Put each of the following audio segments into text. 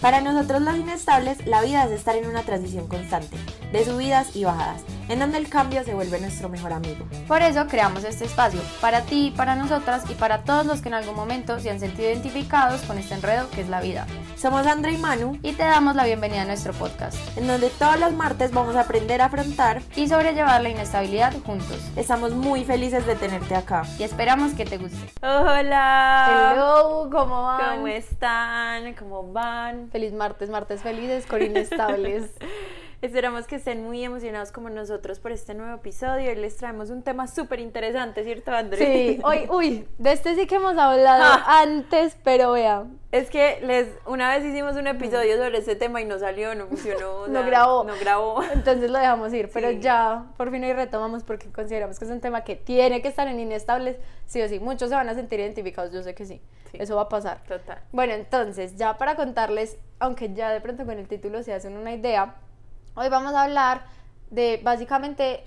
Para nosotros los inestables, la vida es estar en una transición constante, de subidas y bajadas, en donde el cambio se vuelve nuestro mejor amigo. Por eso creamos este espacio, para ti, para nosotras y para todos los que en algún momento se han sentido identificados con este enredo que es la vida. Somos Andrea y Manu, Y te damos la bienvenida a nuestro podcast en donde todos los martes vamos a aprender a afrontar. y sobrellevar la inestabilidad juntos. Estamos muy felices de tenerte acá. Y esperamos que te guste. Hola. Hello, ¿cómo van? ¿Cómo están? ¿Cómo van? Feliz martes, martes felices con inestables. Esperamos que estén muy emocionados como nosotros por este nuevo episodio y les traemos un tema súper interesante, ¿cierto, André? Sí, hoy, uy, de este sí que hemos hablado Ah. antes, pero vea, Es que les una vez hicimos un episodio sobre este tema y no salió, no funcionó. No sea, grabó. No grabó. entonces lo dejamos ir, pero Sí. ya por fin hoy retomamos porque consideramos que es un tema que tiene que estar en inestables, sí o sí. Muchos se van a sentir identificados, yo sé que sí, Sí. eso va a pasar. Total. Bueno, entonces, ya para contarles, aunque ya de pronto con el título se hacen una idea, hoy vamos a hablar de básicamente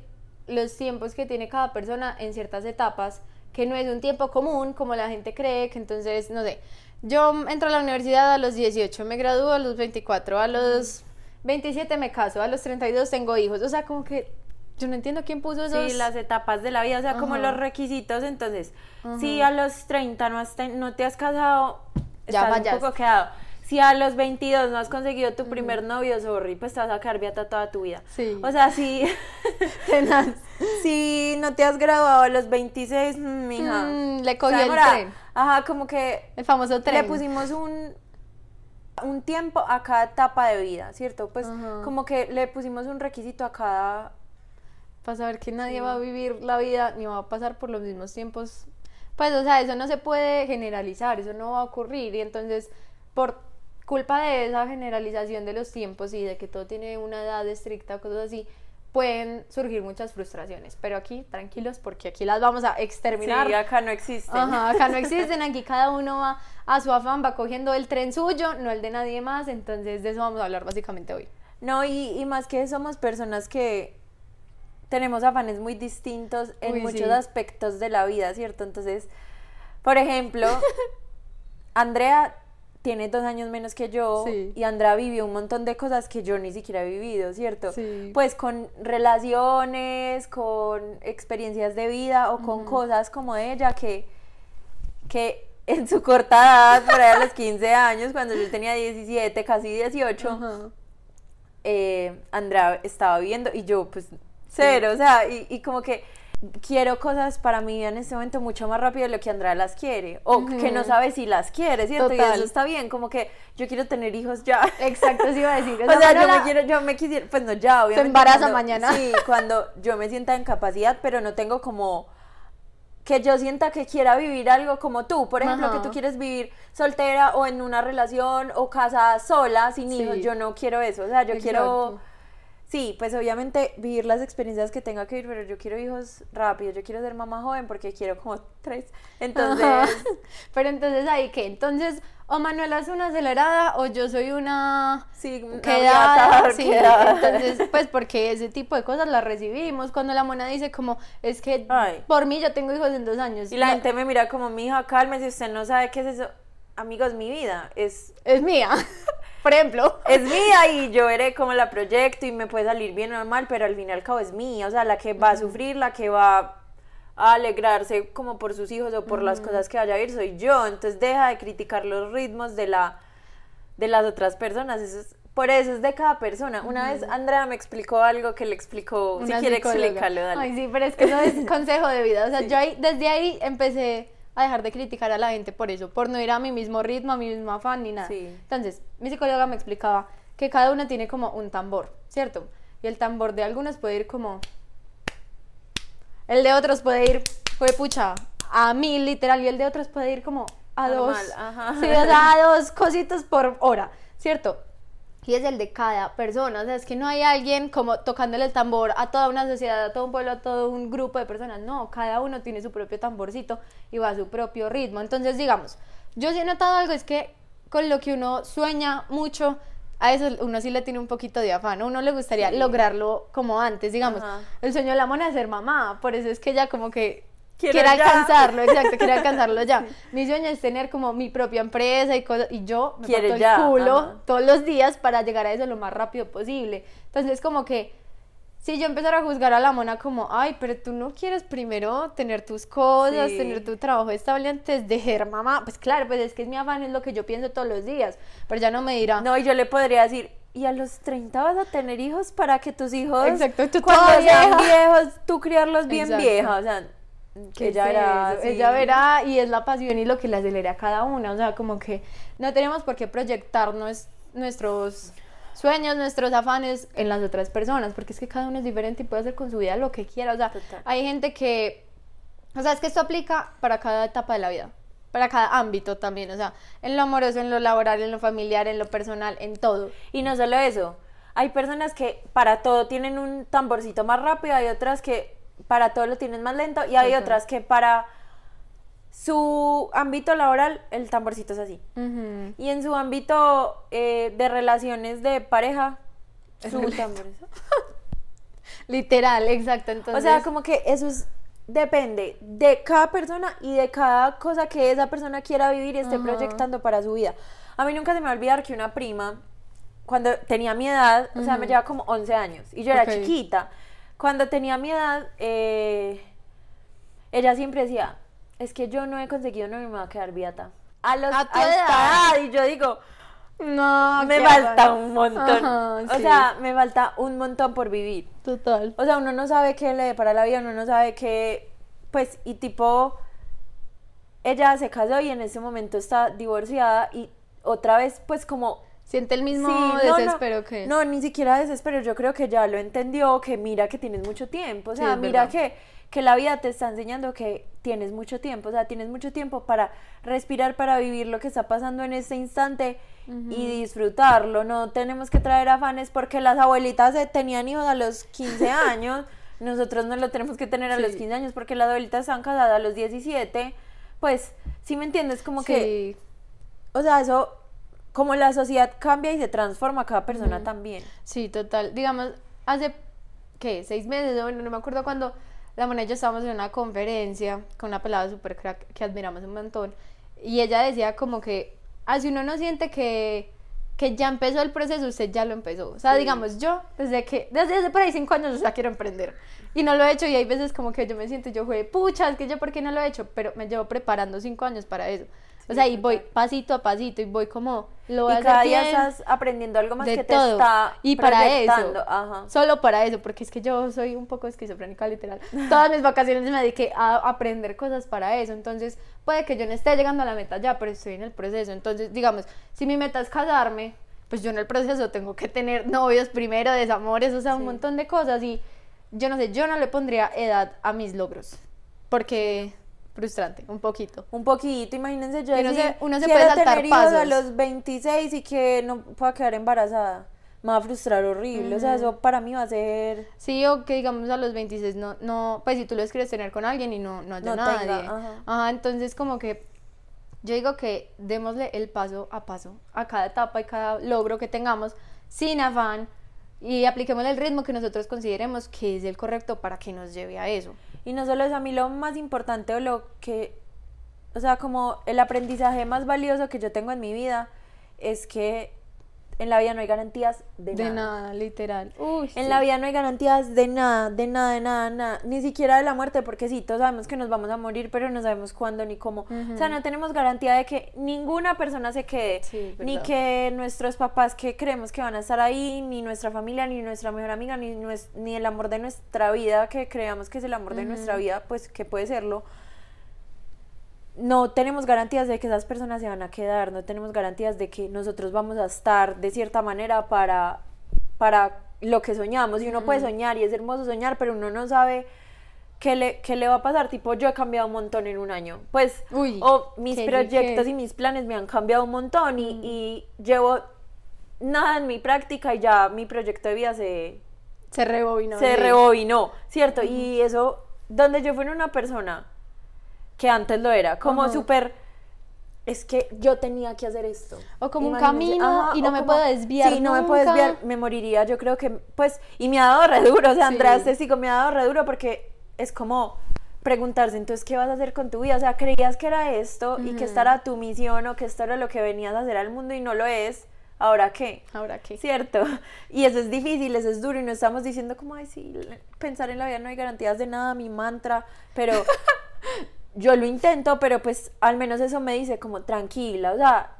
los tiempos que tiene cada persona en ciertas etapas, que no es un tiempo común como la gente cree, que entonces, no sé, yo entro a la universidad a los 18, me gradúo a los 24, a los 27 me caso, a los 32 tengo hijos, o sea, como que yo no entiendo quién puso esos... Sí, las etapas de la vida, o sea, como los requisitos. Entonces, si a los 30 no, has te- no te has casado, Ya estás un poco quedado. Si a los 22 no has conseguido tu primer novio, sorry, pues te vas a quedar beata toda tu vida. Sí. O sea, si, si no te has graduado a los 26, mm, mija. Mm, le cogí el tren. Ajá, como que El famoso tren. le pusimos un, un tiempo a cada etapa de vida, ¿cierto? Pues Ajá. como que le pusimos un requisito a cada... para saber que nadie va a vivir la vida ni va a pasar por los mismos tiempos. Pues, o sea, eso no se puede generalizar, eso no va a ocurrir. Y entonces, por culpa de esa generalización de los tiempos y de que todo tiene una edad estricta o cosas así, pueden surgir muchas frustraciones. Pero aquí, tranquilos, porque aquí las vamos a exterminar. Sí, acá no existen. Ajá, acá no existen, aquí cada uno va a su afán, va cogiendo el tren suyo, no el de nadie más. Entonces, de eso vamos a hablar básicamente hoy. No, y, y más que somos personas que tenemos afanes muy distintos en Uy, muchos sí. aspectos de la vida, ¿cierto? Entonces, por ejemplo, Andrea tiene dos años menos que yo Sí. y Andrea vivió un montón de cosas que yo ni siquiera he vivido, ¿cierto? Sí. Pues con relaciones, con experiencias de vida o con cosas como ella que, que en su corta edad, por ahí a los 15 años, cuando yo tenía 17, casi 18, Ajá. eh, Andrea estaba viviendo y yo pues cero, o sea, y, y como que quiero cosas para mi vida en este momento mucho más rápido de lo que Andrea las quiere, o que no sabe si las quiere, ¿cierto? Y Total. eso está bien, como que yo quiero tener hijos ya. Exacto, sí iba a decir. O sea, yo me quiero, yo me quisiera, pues no ya, obviamente. embaraza cuando- mañana. Sí, cuando yo me sienta en capacidad, pero no tengo como que yo sienta que quiera vivir algo como tú, por ejemplo, Ajá. que tú quieres vivir soltera o en una relación o casada sola, sin Sí. hijos, yo no quiero eso, o sea, yo quiero. Sí, pues obviamente vivir las experiencias que tenga que vivir, pero yo quiero hijos rápido, yo quiero ser mamá joven porque quiero como tres, entonces, Ajá. Pero entonces ahí qué, entonces o Manuela es una acelerada o yo soy una sí, quedada, sí, quedada. entonces pues porque ese tipo de cosas las recibimos cuando la mona dice como es que Ay. por mí yo tengo hijos en dos años Y la gente me mira como, mi hija, cálmese, usted no sabe qué es eso. Amigos, mi vida es, es mía, por ejemplo. es mía y yo veré cómo la proyecto y me puede salir bien o mal, pero al fin y al cabo es mía. O sea, la que va a sufrir, la que va a alegrarse como por sus hijos o por las cosas que vaya a vivir soy yo. Entonces deja de criticar los ritmos de, la, de las otras personas. Eso es, por eso es de cada persona. Una vez Andrea me explicó algo que le explicó, si quiere explicarlo, dale. Ay, sí, pero es que eso es consejo de vida. O sea, yo ahí, desde ahí empecé a dejar de criticar a la gente por eso, por no ir a mi mismo ritmo, a mi mismo afán ni nada. Sí. Entonces, mi psicóloga me explicaba que cada una tiene como un tambor, ¿cierto? Y el tambor de algunas puede ir como. El de otros puede ir, fue pucha, a mil literal, y el de otros puede ir como a Normal, dos. ajá. Sí, o sea, a dos cositos por hora, ¿cierto? Y es el de cada persona, o sea, es que no hay alguien como tocándole el tambor a toda una sociedad, a todo un pueblo, a todo un grupo de personas, no, cada uno tiene su propio tamborcito y va a su propio ritmo. Entonces, digamos, yo sí he notado algo, es que con lo que uno sueña mucho, a eso uno sí le tiene un poquito de afán, a uno le gustaría Sí. lograrlo como antes, digamos, Ajá. el sueño de la mona es ser mamá, por eso es que ella como que Quiero alcanzarlo, exacto, quiero alcanzarlo ya. Mi sueño es tener como mi propia empresa y cosas, y yo me parto el ya, culo ajá. todos los días para llegar a eso lo más rápido posible. Entonces, como que si yo empezara a juzgar a la mona como, ay, pero tú no quieres primero tener tus cosas, Sí. tener tu trabajo estable antes de ser mamá, pues claro, pues es que es mi afán, es lo que yo pienso todos los días, pero ya no me dirá, No, y yo le podría decir, y a los 30 vas a tener hijos para que tus hijos, Exacto, tú cuando sean vieja. viejos, tú criarlos bien Exacto. vieja. O sea, ¿Qué ella es era eso? así. Ella verá y es la pasión y lo que le acelera a cada una. O sea, como que no tenemos por qué proyectar nues- nuestros sueños, nuestros afanes en las otras personas, porque es que cada uno es diferente y puede hacer con su vida lo que quiera. O sea, Total. hay gente que, o sea, es que esto aplica para cada etapa de la vida, para cada ámbito también. O sea, en lo amoroso, en lo laboral, en lo familiar, en lo personal, en todo. Y no solo eso, hay personas que para todo tienen un tamborcito más rápido, hay otras que para todo lo tienen más lento y hay otras que para su ámbito laboral el tamborcito es así. Y en su ámbito eh, de relaciones de pareja, Es su tambor Literal, exacto. Entonces, O sea, como que eso es depende de cada persona y de cada cosa que esa persona quiera vivir y esté proyectando para su vida. A mí nunca se me va a olvidar que una prima, cuando tenía mi edad, o sea, me lleva como 11 años y yo era chiquita. Cuando tenía mi edad, eh, ella siempre decía, es que yo no he conseguido y me va a quedar viata. A, los, A tu a esta edad. edad, y yo digo, no, me falta un montón. Ajá, o sí. sea, me falta un montón por vivir. total. O sea, uno no sabe qué le depara la vida, uno no sabe qué, pues, y tipo, ella se casó y en ese momento está divorciada y otra vez, pues, como... Siente el mismo sí, no, desespero no, que... No, ni siquiera desespero, yo creo que ya lo entendió, que mira que tienes mucho tiempo, o Sí, sea, mira que, que la vida te está enseñando que tienes mucho tiempo, o sea, tienes mucho tiempo para respirar, para vivir lo que está pasando en este instante y disfrutarlo, no tenemos que traer afanes porque las abuelitas tenían hijos a los 15 años, nosotros no lo tenemos que tener a los Sí. 15 años porque las abuelitas están casadas a los 17, pues, si me entiendes, como que, Sí, o sea, eso, como la sociedad cambia y se transforma, cada persona también. sí, total. Digamos, hace, ¿qué? Seis meses, bueno, no me acuerdo cuando la Mona y yo estábamos en una conferencia con una pelada super crack que admiramos un montón. Y ella decía como que, así uno no siente que, que ya empezó el proceso, usted ya lo empezó. O sea, Sí. digamos, yo, desde que, desde hace por ahí cinco años, o sea, quiero emprender. Y no lo he hecho y hay veces como que yo me siento, yo juegue, pucha, es que yo, ¿por qué no lo he hecho? Pero me llevo preparando cinco años para eso. O sea, y voy pasito a pasito y voy como, lo voy a y hacer cada día bien. estás aprendiendo algo más de que te todo. está y para eso. Ajá. solo para eso, porque es que yo soy un poco esquizofrénica literal. Todas mis vacaciones me dediqué a aprender cosas para eso, entonces puede que yo no esté llegando a la meta ya, pero estoy en el proceso. Entonces, digamos, si mi meta es casarme, pues yo en el proceso tengo que tener novios primero, desamores, o sea, un Sí. montón de cosas y yo no sé, yo no le pondría edad a mis logros, porque frustrante, un poquito. Un poquito, imagínense yo uno decir, se- uno se puede saltar tener hijos a pasos. los 26 y que no pueda quedar embarazada. Me va a frustrar horrible, o sea, eso para mí va a ser... Sí, o que digamos a los 26 no, no, pues si tú los quieres tener con alguien y no, no haya No nadie. tenga, ajá. entonces como que yo digo que démosle el paso a paso a cada etapa y cada logro que tengamos sin afán y apliquémosle el ritmo que nosotros consideremos que es el correcto para que nos lleve a eso. Y no solo eso, a mí lo más importante o lo que... O sea, como el aprendizaje más valioso que yo tengo en mi vida es que en la vida no hay garantías de, De nada. nada, literal. Uy, En sí. la vida no hay garantías de nada, de nada, de nada, nada, ni siquiera de la muerte, porque sí, todos sabemos que nos vamos a morir, pero no sabemos cuándo ni cómo. O sea, no tenemos garantía de que ninguna persona se quede, Sí, ni que nuestros papás que creemos que van a estar ahí, ni nuestra familia, ni nuestra mejor amiga, ni, ni el amor de nuestra vida, que creamos que es el amor de nuestra vida, pues que puede serlo. No tenemos garantías de que esas personas se van a quedar, no tenemos garantías de que nosotros vamos a estar de cierta manera para, para lo que soñamos. Y uno puede soñar y es hermoso soñar, pero uno no sabe qué le, qué le va a pasar. Tipo, yo he cambiado un montón en un año. Pues, Uy, o mis proyectos y mis planes me han cambiado un montón y, y llevo nada en mi práctica y ya mi proyecto de vida se, se rebobinó. se rebobinó, ¿cierto? Y eso, donde yo fuera una persona que antes lo era, como Ajá. súper, es que yo tenía que hacer esto. O como un Imagínense, camino y no me como- puedo desviar Sí, no me puedo nunca. desviar, me moriría, yo creo que, pues, y me ha dado re duro, o sea, Sí. Andrés Testigo me ha dado re duro porque es como, preguntarse entonces qué vas a hacer con tu vida, o sea, creías que era esto y que esta era tu misión o que esto era lo que venías a hacer al mundo y no lo es, ¿ahora qué? ¿Ahora qué? ¿Cierto? Y eso es difícil, eso es duro y no estamos diciendo como, ay, sí, pensar en la vida no hay garantías de nada, mi mantra, pero yo lo intento, pero pues al menos eso me dice como tranquila, o sea,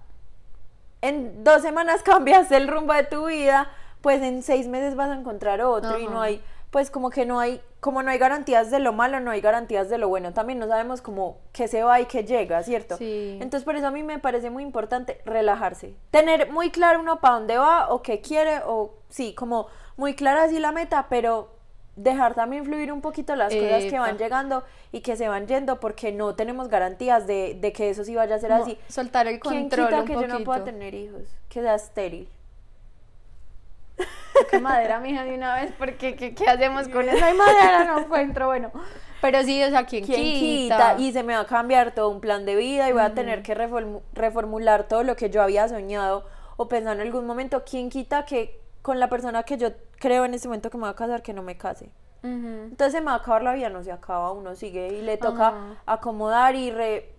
en dos semanas cambias el rumbo de tu vida, pues en seis meses vas a encontrar otro y no hay, pues como que no hay, como no hay garantías de lo malo, no hay garantías de lo bueno, también no sabemos como qué se va y qué llega, ¿cierto? Sí. Entonces por eso a mí me parece muy importante relajarse, tener muy claro uno para dónde va o qué quiere o sí, como muy clara así la meta, pero dejar también fluir un poquito las cosas que van llegando y que se van yendo porque no tenemos garantías de, de que eso sí vaya a ser así. Soltar el ¿Quién control quita un que yo no pueda tener hijos? Que sea estéril. Qué madera, mija, de una vez, porque ¿qué, qué hacemos con eso? Hay madera, no encuentro, bueno. Pero sí, o sea, ¿quién, ¿Quién quita? quita? Y se me va a cambiar todo un plan de vida y voy a tener que reformu- reformular todo lo que yo había soñado o pensado en algún momento. ¿Quién quita que con la persona que yo creo en este momento que me va a casar, que no me case? Ujú. Entonces se me va a acabar la vida, no se acaba, uno sigue y le toca Ajá. acomodar y re-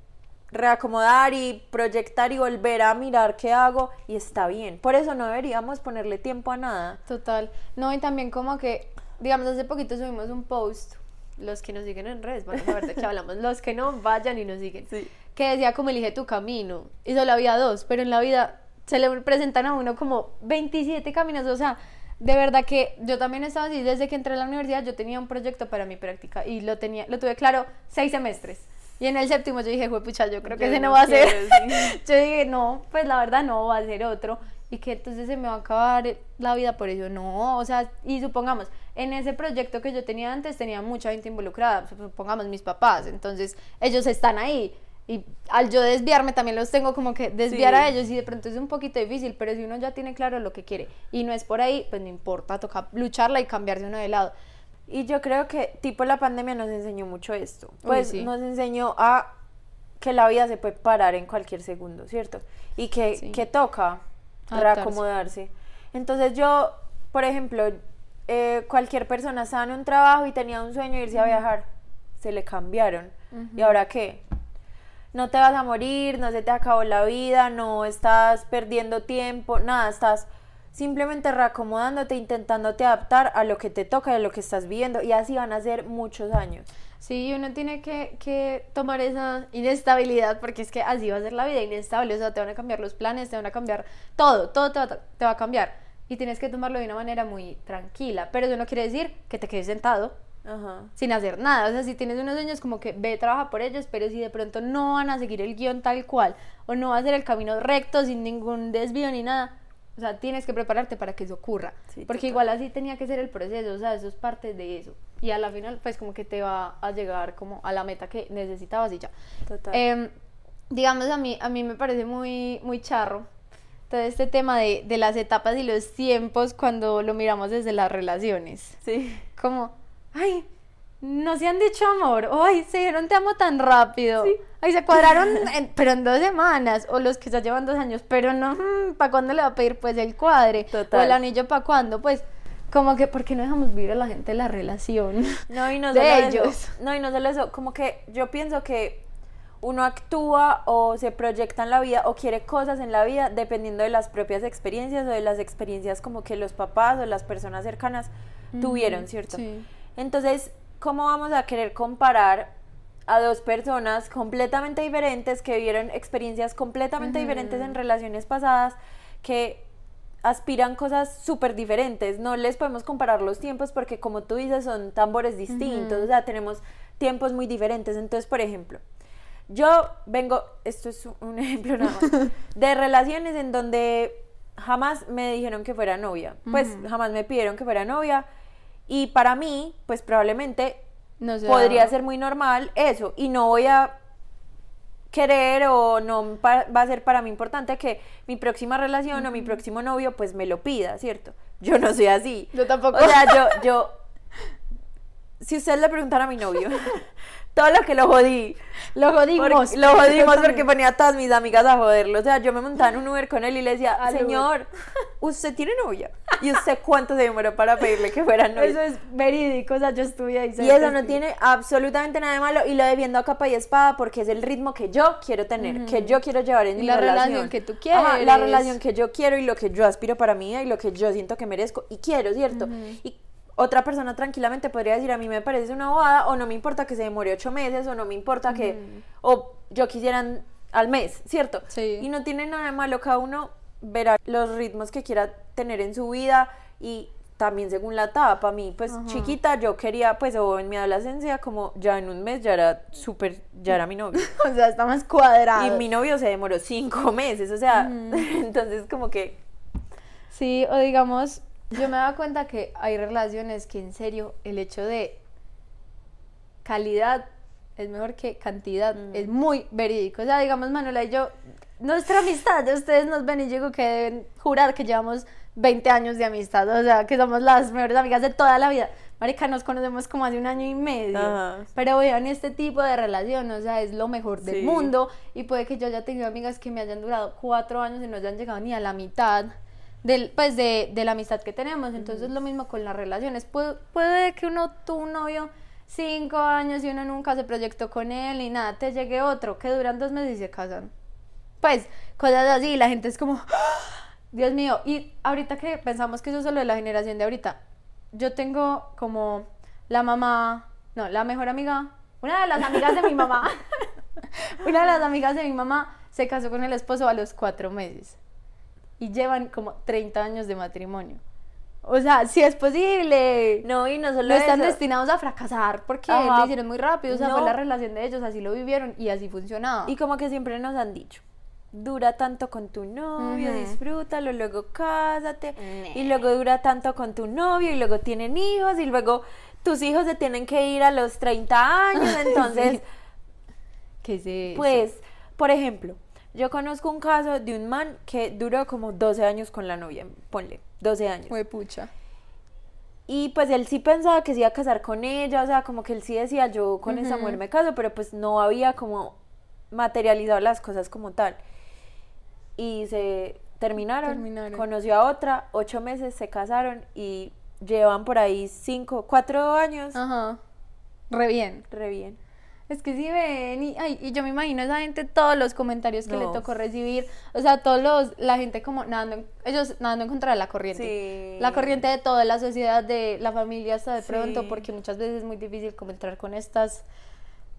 reacomodar y proyectar y volver a mirar qué hago y está bien. Por eso no deberíamos ponerle tiempo a nada. Total. No, y también como que, digamos, hace poquito subimos un post, los que nos siguen en redes van a saber de qué hablamos, los que no, vayan y nos siguen, Sí. que decía como elige tu camino, y solo había dos, pero en la vida se le presentan a uno como 27 caminos, o sea, de verdad que yo también estaba así, desde que entré a la universidad yo tenía un proyecto para mi práctica y lo tenía, lo tuve claro seis semestres. Y en el séptimo yo dije, pucha, yo creo que Yo ese no, no va a ser. sí. yo dije, no, pues la verdad no, va a ser otro. Y que entonces se me va a acabar la vida por eso. No, o sea, y supongamos, en ese proyecto que yo tenía antes tenía mucha gente involucrada, supongamos mis papás, entonces ellos están ahí. Y al yo desviarme también los tengo como que desviar Sí. a ellos y de pronto es un poquito difícil, pero si uno ya tiene claro lo que quiere y no es por ahí, pues no importa, toca lucharla y cambiarse uno de lado. Y yo creo que tipo la pandemia nos enseñó mucho esto. Uy, Pues sí. nos enseñó a que la vida se puede parar en cualquier segundo, ¿cierto? Y que, Sí. que toca Adaptarse. reacomodarse. Entonces yo, por ejemplo, eh, cualquier persona estaba en un trabajo y tenía un sueño de irse a viajar, se le cambiaron. ¿Y ahora qué? No te vas a morir, no se te acabó la vida, no estás perdiendo tiempo, nada, estás simplemente reacomodándote, intentándote adaptar a lo que te toca y a lo que estás viviendo. Y así van a ser muchos años. Sí, uno tiene que, que tomar esa inestabilidad porque es que así va a ser la vida inestable, o sea, te van a cambiar los planes, te van a cambiar todo, todo te va, te va a cambiar y tienes que tomarlo de una manera muy tranquila, pero eso no quiere decir que te quedes sentado Ajá. sin hacer nada, o sea, si tienes unos sueños como que ve, trabaja por ellos, pero si de pronto no van a seguir el guion tal cual o no va a ser el camino recto sin ningún desvío ni nada, o sea, tienes que prepararte para que eso ocurra, Sí, porque total. igual así tenía que ser el proceso, o sea, eso es parte de eso. Y a la final, pues como que te va a llegar como a la meta que necesitabas y ya. Total. Em, digamos, a mí, a mí me parece muy, muy charro todo este tema de, de las etapas y los tiempos cuando lo miramos desde las relaciones. sí. Como, ay, no se han dicho amor, o ay, se dieron te amo tan rápido, Sí. ay, se cuadraron, en- pero en dos semanas, o los que ya llevan dos años, pero no, ¿para cuándo le va a pedir pues el cuadre? O Total. el anillo para cuándo, pues, como que, ¿por qué no dejamos vivir a la gente la relación? No, y no de solo ellos. Eso. No, y no solo eso. Como que yo pienso que uno actúa o se proyecta en la vida o quiere cosas en la vida dependiendo de las propias experiencias o de las experiencias como que los papás o las personas cercanas tuvieron, ¿cierto? Sí. Entonces, ¿cómo vamos a querer comparar a dos personas completamente diferentes que vivieron experiencias completamente diferentes en relaciones pasadas que aspiran cosas súper diferentes? No les podemos comparar los tiempos porque como tú dices son tambores distintos, o sea, tenemos tiempos muy diferentes. Entonces, por ejemplo, yo vengo, esto es un ejemplo nada más, de relaciones en donde jamás me dijeron que fuera novia, pues jamás me pidieron que fuera novia y para mí, pues probablemente No podría ser muy normal eso y no voy a querer o no va a ser para mí importante que mi próxima relación o mi próximo novio pues me lo pida, ¿cierto? Yo no soy así. Yo tampoco. O sea, yo, yo, si ustedes le preguntan a mi novio, todo lo que lo jodí, Lo jodimos. porque- lo jodimos porque ponía a todas mis amigas a joderlo. O sea, yo me montaba en un Uber con él y le decía, Al Uber. señor, ¿usted tiene novia? ¿Y usted cuánto se demoró para pedirle que fuera novio? Eso es verídico, o sea, yo estuve ahí. Y eso no tiene absolutamente nada de malo y lo defiendo a capa y espada porque es el ritmo que yo quiero tener, que yo quiero llevar en Y mi la relación. relación que tú quieres. Ajá, la relación que yo quiero y lo que yo aspiro para mí y lo que yo siento que merezco y quiero, ¿cierto? Y otra persona tranquilamente podría decir, a mí me parece una bobada o no me importa que se demore ocho meses o no me importa que, o yo quisieran al mes, ¿cierto? Sí. Y no tiene nada de malo, cada uno verá los ritmos que quiera tener en su vida y también según la etapa, a mí pues chiquita yo quería pues o en mi adolescencia como ya en un mes ya era súper, ya era mi novio. O sea, está más cuadrado. Y mi novio se demoró cinco meses, o sea, entonces como que... Sí, o digamos, yo me dado cuenta que hay relaciones que en serio el hecho de calidad es mejor que cantidad, es muy verídico. O sea, digamos, Manuela y yo, nuestra amistad, ustedes nos ven y digo que deben jurar que llevamos 20 años de amistad, o sea, que somos las mejores amigas de toda la vida. Marica, nos conocemos como hace un año y medio. Ajá. Pero vean este tipo de relación, o sea, es lo mejor del Sí. mundo. Y puede que yo haya tenido amigas que me hayan durado cuatro años y no hayan llegado ni a la mitad del, pues de, de la amistad que tenemos. Entonces lo mismo con las relaciones. Puede, puede que uno tuvo un novio cinco años y uno nunca se proyectó con él y nada, te llegue otro que duran dos meses y se casan. Pues, cosas así, la gente es como, ¡Ah! Dios mío, y ahorita que pensamos que eso es solo de la generación de ahorita, yo tengo como la mamá, no, la mejor amiga, una de las amigas de mi mamá, una de las amigas de mi mamá se casó con el esposo a los cuatro meses y llevan como 30 años de matrimonio. O sea, si es posible. No, y no solo No están eso. destinados a fracasar porque Ajá. lo hicieron muy rápido, o sea, fue la relación de ellos, así lo vivieron y así funcionaba. Y como que siempre nos han dicho, dura tanto con tu novio, disfrútalo, luego cásate, y luego dura tanto con tu novio, y luego tienen hijos, y luego tus hijos se tienen que ir a los 30 años, entonces, ¿Qué es eso? pues, por ejemplo, yo conozco un caso de un man que duró como 12 años con la novia, ponle, 12 años. Fue pucha. Y pues él sí pensaba que se iba a casar con ella, o sea, como que él sí decía, yo con esa mujer me caso, pero pues no había como materializado las cosas como tal. Y se terminaron, Terminaron. conoció a otra, ocho meses, se casaron y llevan por ahí cinco, cuatro años, Ajá. Re bien. re bien. Es que si ven, y, ay, y yo me imagino a esa gente todos los comentarios que le tocó recibir, o sea, todos los, la gente como nadando, ellos nadando en contra de la corriente. Sí. La corriente de toda la sociedad, de la familia hasta de pronto, porque muchas veces es muy difícil como entrar con estas,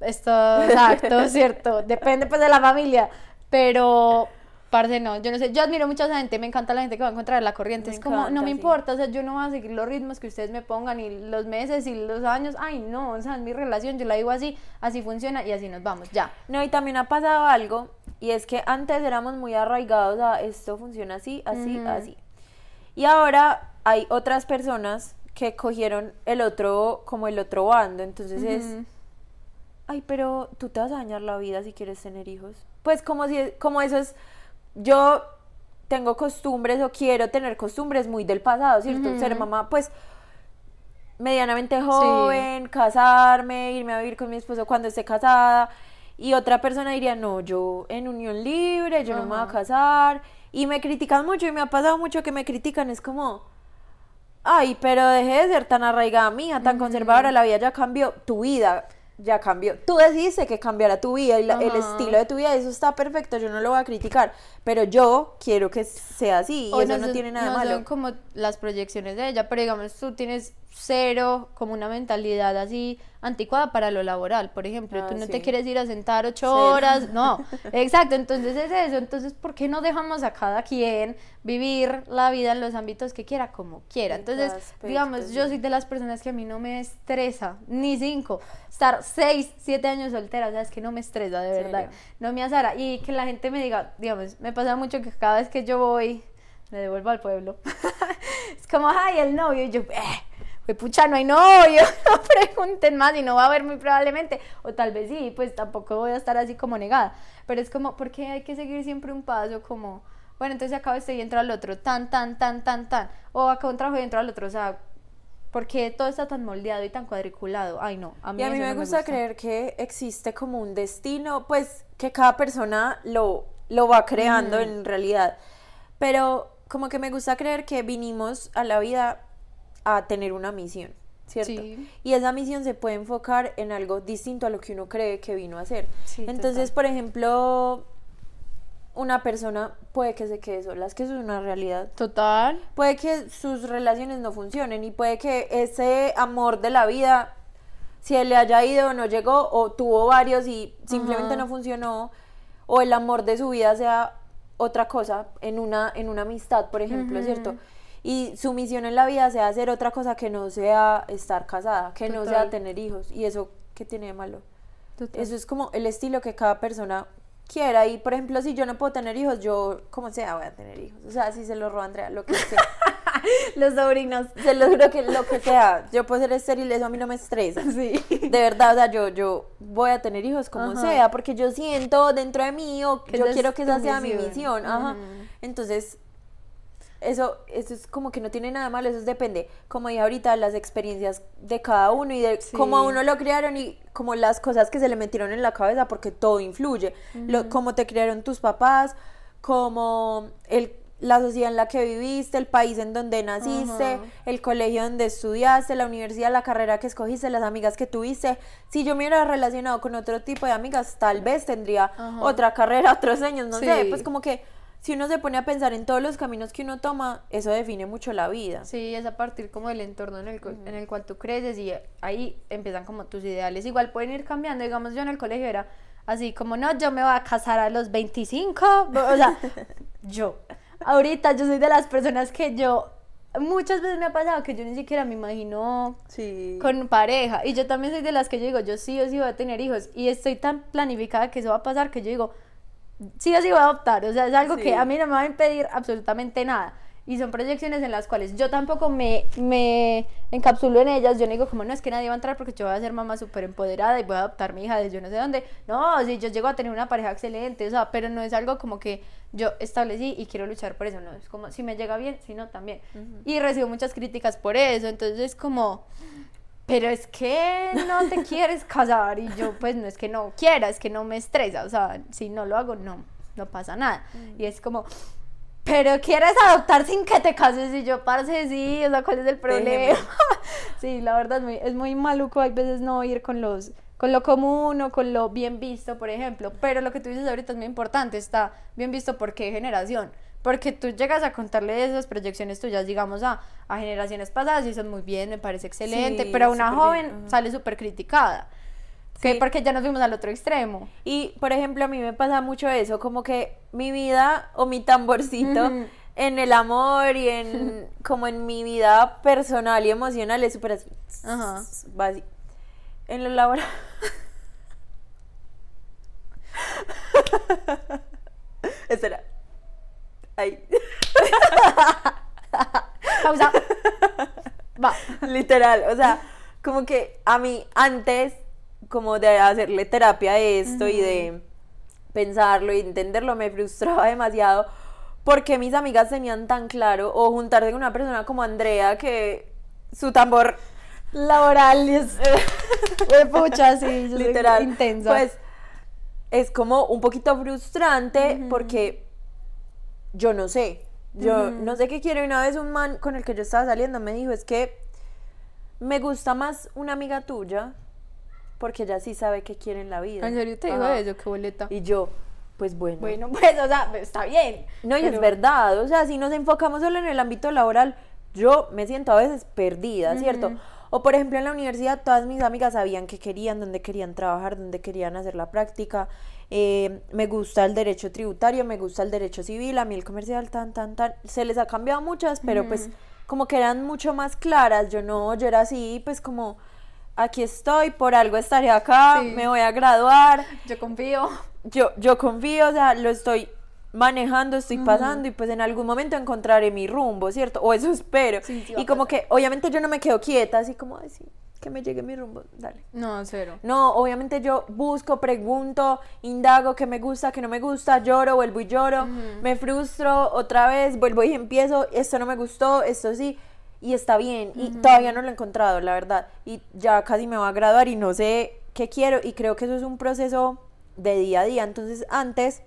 estos actos, ¿cierto? Depende pues de la familia, pero, parce, no, yo no sé, yo admiro mucho a esa gente, me encanta la gente que va a encontrar la corriente, Me es como, no me sí. importa, o sea, yo no voy a seguir los ritmos que ustedes me pongan y los meses y los años, ay, no, o sea, es mi relación, yo la digo así, así funciona y así nos vamos, ya. No, y también ha pasado algo, y es que antes éramos muy arraigados a esto funciona así, así, así. Y ahora hay otras personas que cogieron el otro, como el otro bando, entonces es. Ay, pero tú te vas a dañar la vida si quieres tener hijos. Pues como si, como eso es, yo tengo costumbres o quiero tener costumbres muy del pasado, ¿cierto? Ser mamá, pues medianamente joven, casarme, irme a vivir con mi esposo cuando esté casada. Y otra persona diría, no, yo en unión libre, yo no me voy a casar. Y me critican mucho y me ha pasado mucho que me critican. Es como, ay, pero deje de ser tan arraigada mía, tan conservadora, la vida ya cambió, tu vida ya cambió. Tú decidiste que cambiara tu vida y la- el estilo de tu vida, eso está perfecto, yo no lo voy a criticar, pero yo quiero que sea así y O eso no, tiene nada no malo. son como las proyecciones de ella, pero digamos, tú tienes cero como una mentalidad así anticuada para lo laboral, por ejemplo, Ah, tú no sí. te quieres ir a sentar ocho horas, no, exacto, entonces es eso, entonces, ¿por qué no dejamos a cada quien vivir la vida en los ámbitos que quiera, como quiera? En Entonces, aspecto, digamos, yo soy de las personas que a mí no me estresa, ni cinco, estar seis, siete años soltera, o sea, es que no me estresa, de verdad, no me azara, y que la gente me diga, digamos, me pasa mucho que cada vez que yo voy, me devuelvo al pueblo. es como, ay, el novio. Y yo, eh, pues pucha, no hay novio. No pregunten más y no va a haber muy probablemente. O tal vez sí, pues tampoco voy a estar así como negada. Pero es como, ¿por qué hay que seguir siempre un paso como, bueno, entonces acabo este y entro al otro, tan, tan, tan, tan, tan. O acabo un trabajo y entro al otro, o sea, ¿por qué todo está tan moldeado y tan cuadriculado? Ay, no, a mí Y a mí me no gusta, creer que existe como un destino, pues que cada persona lo, lo va creando en realidad. Pero como que me gusta creer que vinimos a la vida a tener una misión, ¿cierto? Sí. Y esa misión se puede enfocar en algo distinto a lo que uno cree que vino a hacer. Sí, Entonces, total. por ejemplo, una persona puede que se quede sola, es que eso es una realidad. Total. Puede que sus relaciones no funcionen y puede que ese amor de la vida, si él le haya ido o no llegó, o tuvo varios y simplemente Ajá. no funcionó, o el amor de su vida sea otra cosa, en una, en una amistad, por ejemplo. ¿cierto? Y su misión en la vida sea hacer otra cosa que no sea estar casada, que no sea tener hijos. ¿Y eso qué tiene de malo? Total. Eso es como el estilo que cada persona quiera. Y por ejemplo, si yo no puedo tener hijos, yo, como sea, voy a tener hijos. O sea, si se lo roba Andrea, lo que sea. Los sobrinos. se lo juro que lo que sea. Yo puedo ser estéril, eso a mí no me estresa. Sí. De verdad, o sea, yo, yo voy a tener hijos como Ajá. sea, porque yo siento dentro de mí o Que yo quiero que esa sea mi misión. Ajá. Entonces, eso, eso es como que no tiene nada malo, eso depende, como dije ahorita, las experiencias de cada uno y de Sí. cómo a uno lo criaron y como las cosas que se le metieron en la cabeza, porque todo influye. Lo, cómo te criaron tus papás, como el, la sociedad en la que viviste, el país en donde naciste, el colegio donde estudiaste, la universidad, la carrera que escogiste, las amigas que tuviste. Si yo me hubiera relacionado con otro tipo de amigas, tal vez tendría otra carrera, otros años, no sé, pues como que si uno se pone a pensar en todos los caminos que uno toma, eso define mucho la vida. Sí, es a partir como del entorno en el, cu- en el cual tú creces y ahí empiezan como tus ideales. Igual pueden ir cambiando, digamos yo en el colegio era así como, no, yo me voy a casar a los 25, o sea, yo. Ahorita yo soy de las personas que yo, muchas veces me ha pasado que yo ni siquiera me imagino Sí. con pareja. Y yo también soy de las que yo digo, yo sí o sí voy a tener hijos. Y estoy tan planificada que eso va a pasar que yo digo, sí o sí voy a adoptar. O sea, es algo Sí. que a mí no me va a impedir absolutamente nada. Y son proyecciones en las cuales yo tampoco me, me encapsulo en ellas. Yo no digo como, no, es que nadie va a entrar porque yo voy a ser mamá súper empoderada y voy a adoptar a mi hija de yo no sé dónde. No, si yo llego a tener una pareja excelente, o sea, pero no es algo como que yo establecí y quiero luchar por eso. No, es como, si me llega bien, si no, también. Y recibo muchas críticas por eso. Entonces es como, pero es que no te quieres casar y yo pues no es que no quiera, es que no me estresa, o sea, si no lo hago no, no pasa nada. Y es como, pero quieres adoptar sin que te cases. Y yo, parce, sí, o sea, ¿cuál es el problema? Sí, la verdad es muy, es muy maluco, hay veces no ir con los con lo común o con lo bien visto, por ejemplo, pero lo que tú dices ahorita es muy importante, está bien visto por qué generación, porque tú llegas a contarle esas proyecciones tuyas, digamos, a, a generaciones pasadas y son muy bien, me parece excelente, Sí, pero a una joven bien, sale súper criticada, Sí. porque ya nos fuimos al otro extremo. Y, por ejemplo, a mí me pasa mucho eso, como que mi vida o mi tamborcito en el amor y en como en mi vida personal y emocional es súper así. Ajá. va así. En lo laboral. Espera. Ahí. Pausa. Va. Literal, o sea, como que a mí antes, como de hacerle terapia a esto y de pensarlo y entenderlo, me frustraba demasiado porque mis amigas tenían tan claro, o juntarse con una persona como Andrea, que su tambor Laboral es. Pucha, sí, yo literal, intensa. pues es como un poquito frustrante porque yo no sé, yo no sé qué quiero. Y una vez un man con el que yo estaba saliendo me dijo, es que me gusta más una amiga tuya porque ella sí sabe qué quiere en la vida. ¿En serio te Ajá. eso? Qué boleta. Y yo, pues bueno. Bueno, pues, o sea, está bien. No, y es verdad, o sea, si nos enfocamos solo en el ámbito laboral, yo me siento a veces perdida, ¿cierto? O por ejemplo en la universidad todas mis amigas sabían qué querían, dónde querían trabajar, dónde querían hacer la práctica. Eh, me gusta el derecho tributario, me gusta el derecho civil, a mí el comercial, tan, tan, tan. Se les ha cambiado muchas, pero pues como que eran mucho más claras. Yo no, yo era así, pues como aquí estoy, por algo estaré acá, Sí. me voy a graduar Yo confío. yo, yo confío, o sea, lo estoy manejando, estoy pasando y pues en algún momento encontraré mi rumbo, ¿cierto? O eso espero. Sí, sí va y como que obviamente yo no me quedo quieta, así como, ay, sí, que me llegue mi rumbo, dale. No, cero. No, obviamente yo busco, pregunto, indago qué me gusta, qué no me gusta, lloro, vuelvo y lloro, me frustro otra vez, vuelvo y empiezo, esto no me gustó, esto sí, y está bien, y todavía no lo he encontrado, la verdad, y ya casi me voy a graduar y no sé qué quiero, y creo que eso es un proceso de día a día, entonces antes,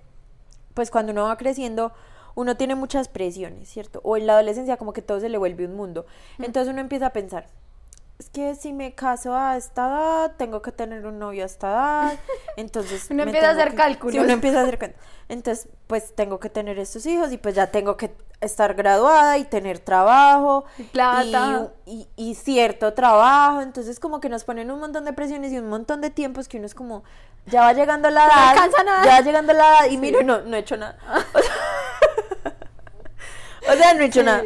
pues cuando uno va creciendo, uno tiene muchas presiones, ¿cierto? O en la adolescencia como que todo se le vuelve un mundo. Entonces uno empieza a pensar, es que si me caso a esta edad, tengo que tener un novio a esta edad. Entonces. Uno empieza a hacer que- cálculos. Sí, uno empieza a hacer cálculos. Entonces, pues tengo que tener estos hijos y pues ya tengo que estar graduada y tener trabajo. Plata. Y, y- y cierto trabajo. Entonces, como que nos ponen un montón de presiones y un montón de tiempos que uno es como. Ya va llegando la No edad. alcanza nada. Ya va llegando la edad y mire, no, no he hecho nada. O sea, no he hecho Sí. nada.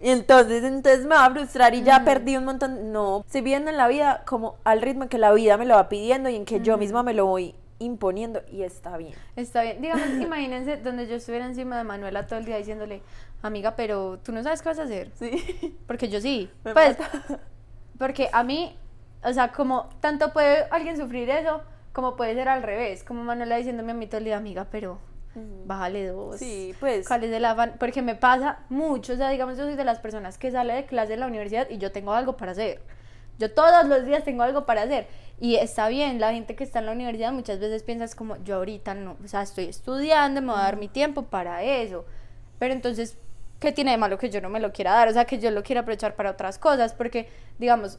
Y entonces, entonces me va a frustrar y ya perdí un montón. No, estoy viviendo en la vida como al ritmo en que la vida me lo va pidiendo y en que yo misma me lo voy imponiendo y está bien. Está bien. Digamos, imagínense donde yo estuviera encima de Manuela todo el día diciéndole, amiga, pero tú no sabes qué vas a hacer. Sí. Porque yo sí. Me pues, mata. porque a mí, o sea, como tanto puede alguien sufrir eso, como puede ser al revés. Como Manuela diciéndome a mí todo el día, amiga, pero bájale dos. Sí, pues. ¿Cuál es el afán? Porque me pasa mucho, o sea, digamos, yo soy de las personas que sale de clase en la universidad y yo tengo algo para hacer. Yo todos los días tengo algo para hacer. Y está bien, la gente que está en la universidad muchas veces piensa es como, yo ahorita no, o sea, estoy estudiando, me voy a dar mi tiempo para eso. Pero entonces, ¿qué tiene de malo que yo no me lo quiera dar? O sea, que yo lo quiera aprovechar para otras cosas, porque, digamos,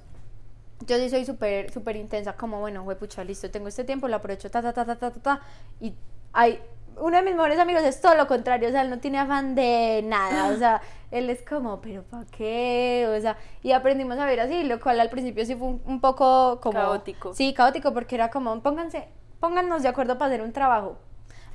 yo sí soy súper súper intensa, como, bueno, güey, pucha, listo, tengo este tiempo, lo aprovecho, ta, ta, ta, ta, ta, ta, ta, y hay, uno de mis mejores amigos es todo lo contrario, o sea, él no tiene afán de nada, o sea, él es como, pero ¿para qué? O sea, y aprendimos a ver así, lo cual al principio sí fue un, un poco como... Caótico. Sí, caótico, porque era como, pónganse, póngannos de acuerdo para hacer un trabajo.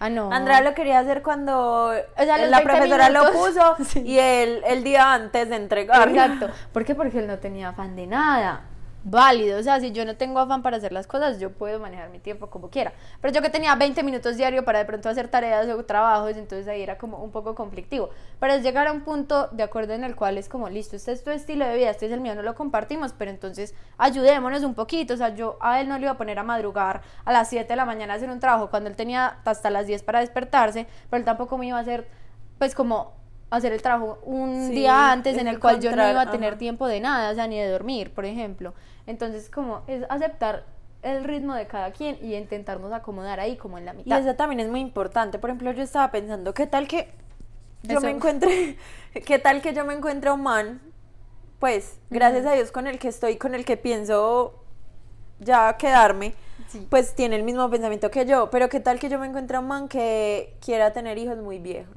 Ah, no. Andrea lo quería hacer cuando sea, los la 20 profesora lo minutos. puso Sí. y el, el día antes de entregar. Exacto. ¿Por qué? Porque él no tenía afán de nada. Válido, o sea, si yo no tengo afán para hacer las cosas, yo puedo manejar mi tiempo como quiera. Pero yo que tenía 20 minutos diario para de pronto hacer tareas o trabajos, entonces ahí era como un poco conflictivo. Pero es llegar a un punto de acuerdo en el cual es como, listo, este es tu estilo de vida, este es el mío, no lo compartimos, pero entonces ayudémonos un poquito. O sea, yo a él no le iba a poner a madrugar a las 7 de la mañana a hacer un trabajo cuando él tenía hasta las 10 para despertarse, pero él tampoco me iba a hacer, pues como hacer el trabajo un Sí, día antes en el cual yo no iba a tener ajá. tiempo de nada, o sea, ni de dormir, por ejemplo. Entonces, como es aceptar el ritmo de cada quien y intentarnos acomodar ahí como en la Y mitad. eso también es muy importante. Por ejemplo, yo estaba pensando, ¿qué tal que yo Eso. me encuentre, qué tal que yo me encuentre un man, pues, gracias a Dios con el que estoy, con el que pienso ya quedarme, Sí. pues tiene el mismo pensamiento que yo, pero qué tal que yo me encuentre un man que quiera tener hijos muy viejos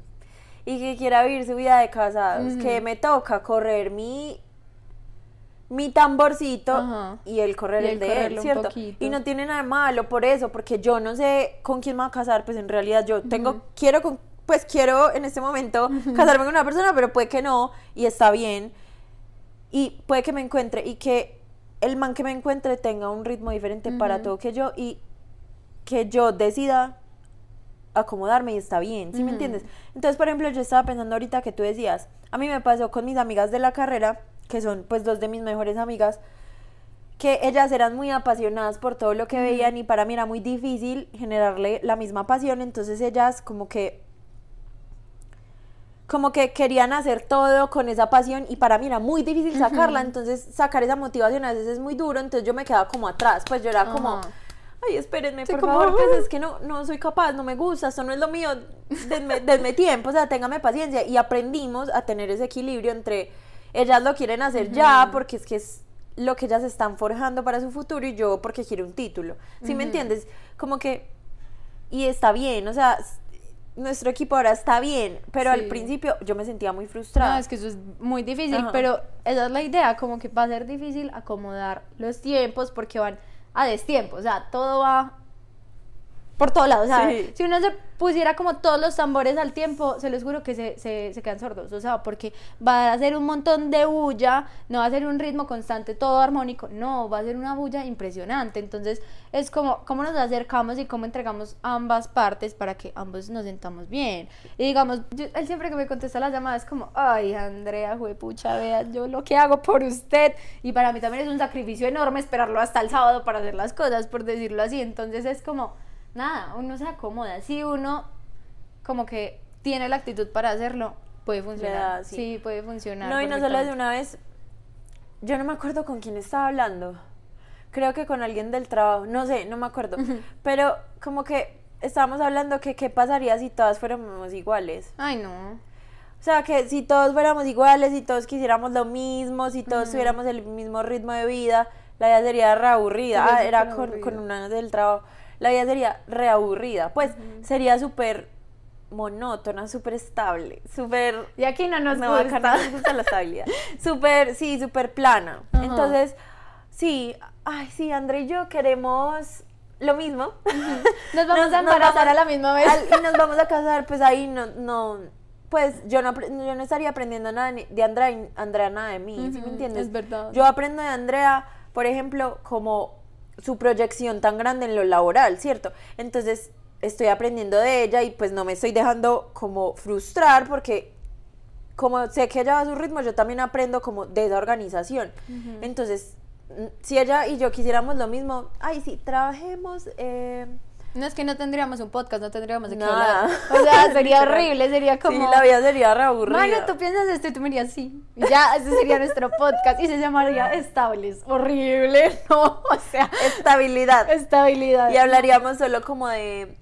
y que quiera vivir su vida de casados, que me toca correr mi mi tamborcito Ajá. y el correr Y el el de él, ¿cierto? poquito. Y no tiene nada de malo por eso, porque yo no sé con quién me voy a casar, pues en realidad yo tengo, quiero con, pues quiero en este momento casarme con una persona, pero puede que no, y está bien, y puede que me encuentre, y que el man que me encuentre tenga un ritmo diferente para todo que yo, y que yo decida acomodarme y está bien, ¿sí me entiendes? Entonces, por ejemplo, yo estaba pensando ahorita que tú decías, a mí me pasó con mis amigas de la carrera, que son pues dos de mis mejores amigas, que ellas eran muy apasionadas por todo lo que veían y para mí era muy difícil generarle la misma pasión, entonces ellas como que como que querían hacer todo con esa pasión y para mí era muy difícil sacarla, entonces sacar esa motivación a veces es muy duro, entonces yo me quedaba como atrás, pues yo era como, ay, espérenme, Sí, por como, favor, pues es que no, no soy capaz, no me gusta, esto no es lo mío, denme, denme tiempo, o sea, téngame paciencia y aprendimos a tener ese equilibrio entre ellas lo quieren hacer ya porque es que es lo que ellas están forjando para su futuro y yo porque quiero un título, ¿sí me entiendes? Como que, y está bien, o sea, nuestro equipo ahora está bien, pero al principio yo me sentía muy frustrada. No, es que eso es muy difícil, Ajá. pero esa es la idea, como que va a ser difícil acomodar los tiempos porque van a destiempo, o sea, todo va por todos lados, o sea, Sí. si uno se pusiera como todos los tambores al tiempo, se los juro que se, se, se quedan sordos, o sea, porque va a ser un montón de bulla, no va a ser un ritmo constante, todo armónico, no, va a ser una bulla impresionante, entonces es como cómo nos acercamos y cómo entregamos ambas partes para que ambos nos sentamos bien, y digamos, yo- él siempre que me contesta las llamadas es como, ay, Andrea, pucha, vea, yo lo que hago por usted, y para mí también es un sacrificio enorme esperarlo hasta el sábado para hacer las cosas, por decirlo así, entonces es como nada, uno se acomoda. Si uno como que tiene la actitud para hacerlo, puede funcionar. da, sí. sí. puede funcionar. No, y no solo de una vez, yo no me acuerdo con quién estaba hablando, creo que con alguien del trabajo, no sé, no me acuerdo, pero como que estábamos hablando que qué pasaría si todas fuéramos iguales. Ay, no. O sea, que si todos fuéramos iguales, si todos quisiéramos lo mismo, si todos tuviéramos el mismo ritmo de vida, la vida sería reaburrida. Ah, era con, con una del trabajo. La vida sería reaburrida. Pues sería súper monótona, súper estable, súper... Y aquí no nos No, acá gusta. no nos gusta la estabilidad. Súper, sí, súper plana. Entonces, sí, ay, sí, André y yo queremos lo mismo. Nos vamos Nos- a embarazar vamos- a la misma vez. al- y nos vamos a casar, pues ahí no, no, pues yo no, yo no estaría aprendiendo nada de Andrea, y Andrea nada de mí, ¿sí me entiendes? es verdad. Yo aprendo de Andrea, por ejemplo, como su proyección tan grande en lo laboral, ¿cierto? Entonces estoy aprendiendo de ella y pues no me estoy dejando como frustrar porque como sé que ella va a su ritmo, yo también aprendo como de esa organización. Entonces, mm, si ella y yo quisiéramos lo mismo, ay, sí, trabajemos... Eh, No es que no tendríamos un podcast, no tendríamos de qué hablar. O sea, sería horrible, sería como. Sí, la vida sería re aburrida. Mano, tú piensas esto y tú me dirías sí. Y ya, ese sería nuestro podcast y se llamaría Estables. Horrible, no. O sea, Estabilidad. estabilidad. Y hablaríamos solo como de,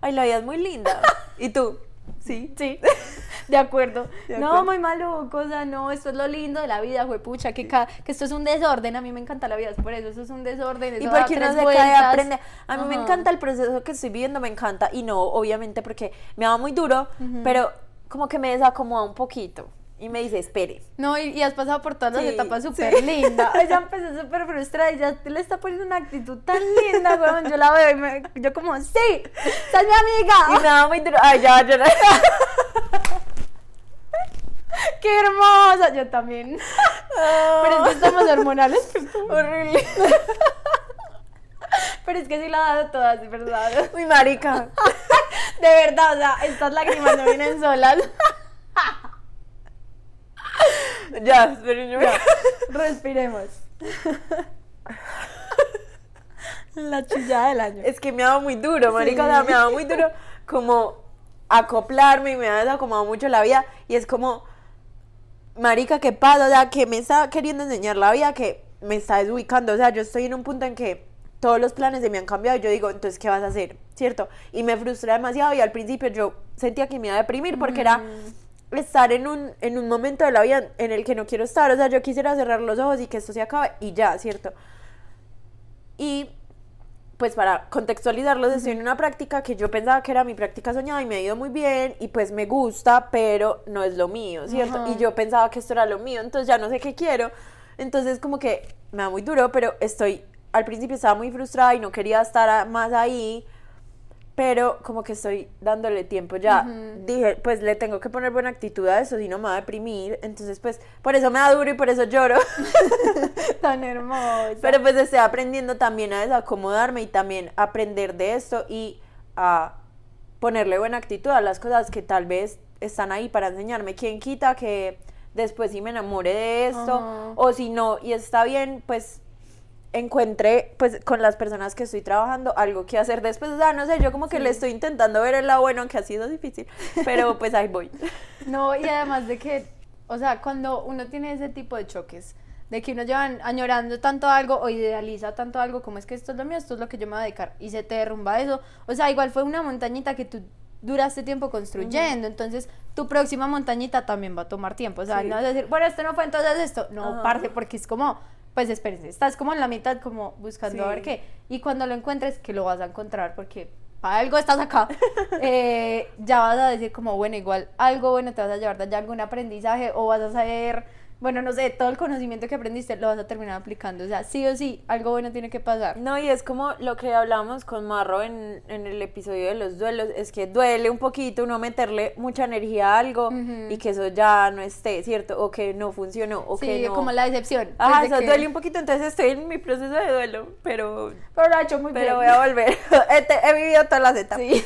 ay, la vida es muy linda. ¿Y tú? Sí. Sí, de acuerdo. De no, muy maluco, o sea, no, esto es lo lindo de la vida, pucha, que, ca- que esto es un desorden, a mí me encanta la vida, es por eso, esto es un desorden. Y eso da porque uno se cae, vueltas. aprende. A mí me encanta el proceso que estoy viviendo, me encanta. Y no, obviamente, porque me va muy duro, pero como que me desacomoda un poquito. Y me dice, espere. No, y, y has pasado por todas las Sí, etapas sí. súper linda. Ella empezó súper frustrada y ya le está poniendo una actitud tan linda, weón. Yo la veo y me, yo como, sí, esa es mi Y amiga. me va muy duro. Ay, ya va a llorar. ¡Qué hermosa! Yo también. Pero es que estamos hormonales. Horrible. Pero es que sí la ha dado todas, de verdad. Uy, marica. De verdad, o sea, estas lágrimas no vienen solas. Ya, esperen, Respiremos. La chillada del año. Es que me ha dado muy duro, marica, o sea, me ha dado muy duro como acoplarme y me ha desacomodado mucho la vida y es como, marica, ¿qué pasa? O sea, que me está queriendo enseñar la vida que me está desubicando, o sea, yo estoy en un punto en que todos los planes se me han cambiado y yo digo, entonces, ¿qué vas a hacer? ¿Cierto? Y me frustra demasiado y al principio yo sentía que me iba a deprimir porque era estar en un, en un momento de la vida en el que no quiero estar, o sea, yo quisiera cerrar los ojos y que esto se acabe y ya, ¿cierto? Y pues para contextualizarlos, estoy en una práctica que yo pensaba que era mi práctica soñada y me ha ido muy bien y pues me gusta, pero no es lo mío, ¿cierto? Ajá. Y yo pensaba que esto era lo mío, entonces ya no sé qué quiero. Entonces como que me da muy duro, pero estoy, al principio estaba muy frustrada y no quería estar más ahí, pero como que estoy dándole tiempo ya. Dije, pues le tengo que poner buena actitud a eso, si no me va a deprimir. Entonces pues por eso me da duro y por eso lloro. Tan hermosa. Pero pues estoy aprendiendo también a desacomodarme y también aprender de esto y a ponerle buena actitud a las cosas que tal vez están ahí para enseñarme. ¿Quién quita que después sí me enamore de esto? O si no, y está bien, pues encuentre pues con las personas que estoy trabajando algo que hacer después. O sea, no sé, yo como que le estoy intentando ver el lado bueno, aunque ha sido difícil, pero pues ahí voy. No, y además de que, o sea, cuando uno tiene ese tipo de choques, de que uno lleva añorando tanto algo o idealiza tanto algo como es que esto es lo mío, esto es lo que yo me voy a dedicar, y se te derrumba eso, o sea, igual fue una montañita que tú duraste tiempo construyendo, entonces tu próxima montañita también va a tomar tiempo, o sea, Sí. no es decir, bueno, esto no fue entonces esto, no, Ajá. parte, porque es como, pues espérense, estás como en la mitad, como buscando a ver qué, y cuando lo encuentres, que lo vas a encontrar, porque para algo estás acá, eh, ya vas a decir como, bueno, igual algo bueno te vas a llevar de allá, algún aprendizaje, o vas a saber, bueno, no sé, todo el conocimiento que aprendiste lo vas a terminar aplicando, o sea, sí o sí, algo bueno tiene que pasar. No, y es como lo que hablábamos con Marro en, en el episodio de los duelos, es que duele un poquito uno meterle mucha energía a algo y que eso ya no esté, ¿cierto? O que no funcionó, o sí, que no... como la decepción. pues, Ajá, de eso que- duele un poquito, entonces estoy en mi proceso de duelo, pero, Pero lo ha hecho muy pero voy bien. a volver. he, he vivido todas las etapas. Sí.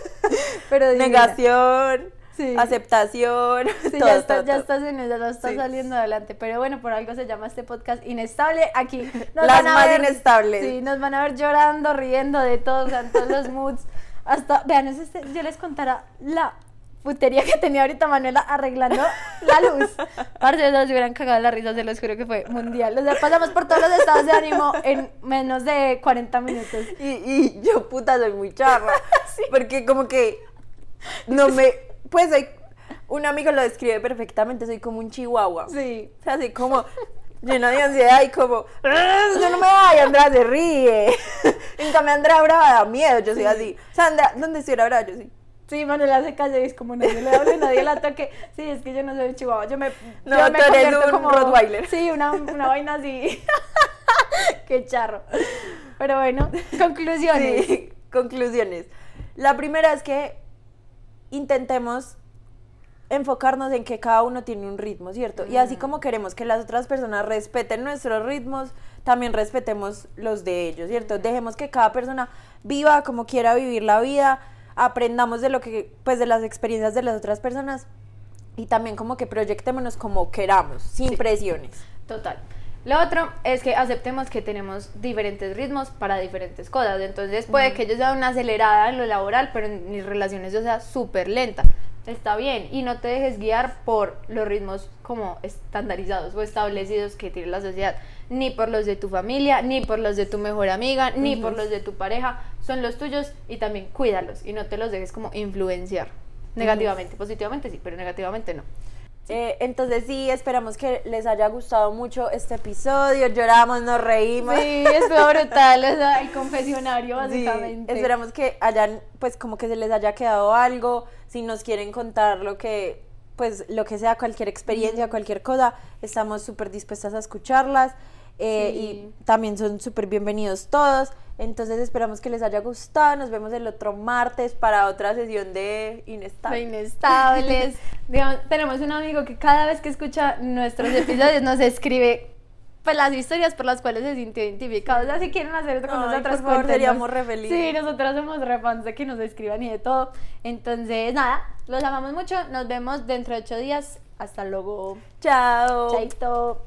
pero divina. Negación, Sí. aceptación, Sí, todo, ya, estás, todo, ya todo. estás en eso, ya estás Sí. saliendo adelante. Pero bueno, por algo se llama este podcast Inestable. Aquí nos Las van a más ver, inestables. Sí, nos van a ver llorando, riendo de todo, o sea, en todos los moods. Hasta, vean, es este- yo les contara la putería que tenía ahorita Manuela arreglando la luz. Parce, no se hubieran cagado la risa, se los juro que fue mundial. O sea, pasamos por todos los estados de ánimo en menos de 40 minutos. Y, y yo, puta, soy muy charra. Porque como que no me. Pues soy. un amigo lo describe perfectamente, soy como un chihuahua. Sí. O sea, así como lleno de ansiedad y como, "Ah, yo no me voy, Andrea se ríe. en cambio, Andrea brava da miedo, yo soy así. O sea, Andrea, ¿dónde estuviera brava? Yo sí. Sí, Manuela se calla y es como nadie le hable, nadie la toque. Sí, es que yo no soy chihuahua. Yo me. No, yo me convierto un Rottweiler. Sí, una, una vaina así. Qué charro. Pero bueno, conclusiones. Sí, conclusiones. La primera es que intentemos enfocarnos en que cada uno tiene un ritmo, ¿cierto? Y así como queremos que las otras personas respeten nuestros ritmos, también respetemos los de ellos, ¿cierto? Dejemos que cada persona viva como quiera vivir la vida, aprendamos de lo que, pues de las experiencias de las otras personas y también como que proyectémonos como queramos, sin Sí. presiones. Total. Lo otro es que aceptemos que tenemos diferentes ritmos para diferentes cosas. Entonces puede que yo sea una acelerada en lo laboral, pero en mis relaciones yo sea súper lenta. Está bien. Y no te dejes guiar por los ritmos como estandarizados o establecidos que tiene la sociedad. Ni por los de tu familia, ni por los de tu mejor amiga, ni por los de tu pareja. Son los tuyos y también cuídalos y no te los dejes como influenciar. Negativamente, positivamente sí, pero negativamente no. Eh, entonces sí, esperamos que les haya gustado mucho este episodio, lloramos, nos reímos. Sí, estuvo brutal, o sea, el confesionario Sí, básicamente. esperamos que hayan, pues como que se les haya quedado algo, si nos quieren contar lo que, pues lo que sea, cualquier experiencia, cualquier cosa, estamos súper dispuestas a escucharlas eh, Sí. y también son súper bienvenidos todos, entonces esperamos que les haya gustado, nos vemos el otro martes para otra sesión de de Inestable. inestables. Digamos, tenemos un amigo que cada vez que escucha nuestros episodios nos escribe pues las historias por las cuales se sintió identificado. O sea, si quieren hacer esto con Ay, nosotros, por favor, seríamos re felices. Sí, nosotros somos re fans de que nos escriban y de todo. Entonces, nada, los amamos mucho. Nos vemos dentro de ocho días. Hasta luego. Chao. Chaito.